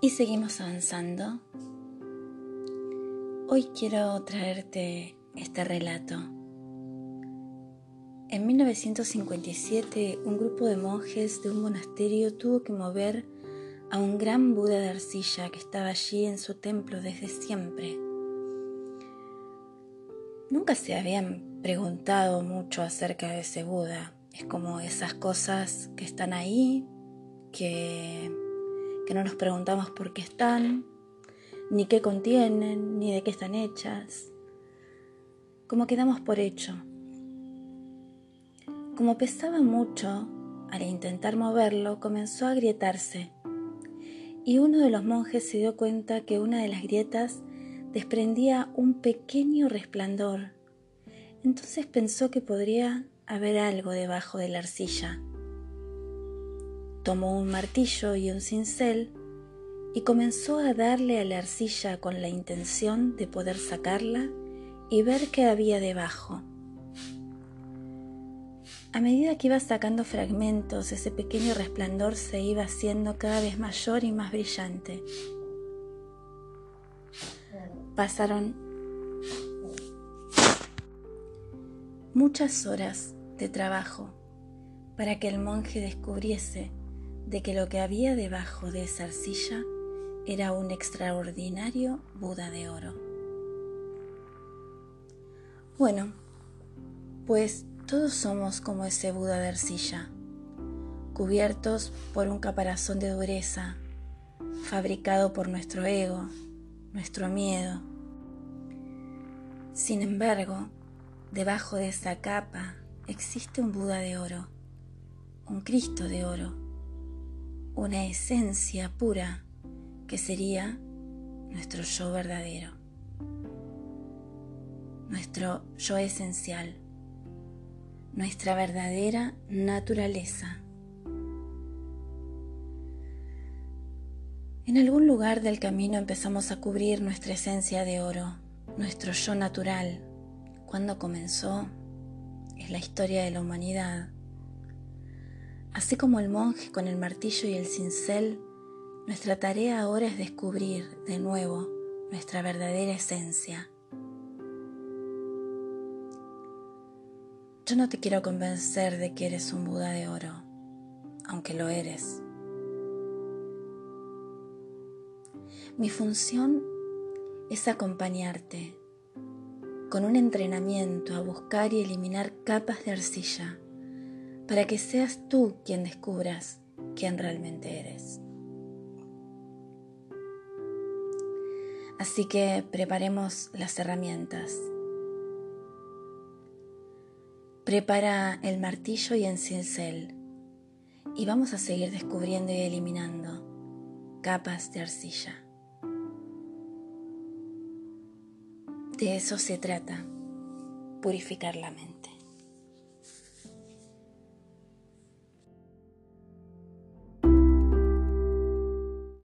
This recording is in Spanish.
Y seguimos avanzando. Hoy quiero traerte este relato. En 1957, un grupo de monjes de un monasterio tuvo que mover a un gran Buda de arcilla que estaba allí en su templo desde siempre. Nunca se habían preguntado mucho acerca de ese Buda. Es como esas cosas que están ahí, que, que no nos preguntamos por qué están, ni qué contienen, ni de qué están hechas. Como quedamos por hecho. Como pesaba mucho, al intentar moverlo comenzó a agrietarse y uno de los monjes se dio cuenta que una de las grietas desprendía un pequeño resplandor. Entonces pensó que podría haber algo debajo de la arcilla. Tomó un martillo y un cincel y comenzó a darle a la arcilla con la intención de poder sacarla y ver qué había debajo. A medida que iba sacando fragmentos, ese pequeño resplandor se iba haciendo cada vez mayor y más brillante. Pasaron muchas horas de trabajo para que el monje descubriese de que lo que había debajo de esa arcilla era un extraordinario Buda de oro. Bueno, pues todos somos como ese Buda de arcilla, cubiertos por un caparazón de dureza, fabricado por nuestro ego, nuestro miedo. Sin embargo, debajo de esa capa existe un Buda de oro, un Cristo de oro, una esencia pura que sería nuestro yo verdadero, nuestro yo esencial nuestra verdadera naturaleza. En algún lugar del camino empezamos a cubrir nuestra esencia de oro, nuestro yo natural. Cuando comenzó? Es la historia de la humanidad. Así como el monje con el martillo y el cincel, nuestra tarea ahora es descubrir de nuevo nuestra verdadera esencia Yo no te quiero convencer de que eres un Buda de oro, aunque lo eres. Mi función es acompañarte con un entrenamiento a buscar y eliminar capas de arcilla para que seas tú quien descubras quién realmente eres. Así que preparemos las herramientas Prepara el martillo y el cincel y vamos a seguir descubriendo y eliminando capas de arcilla. De eso se trata, purificar la mente.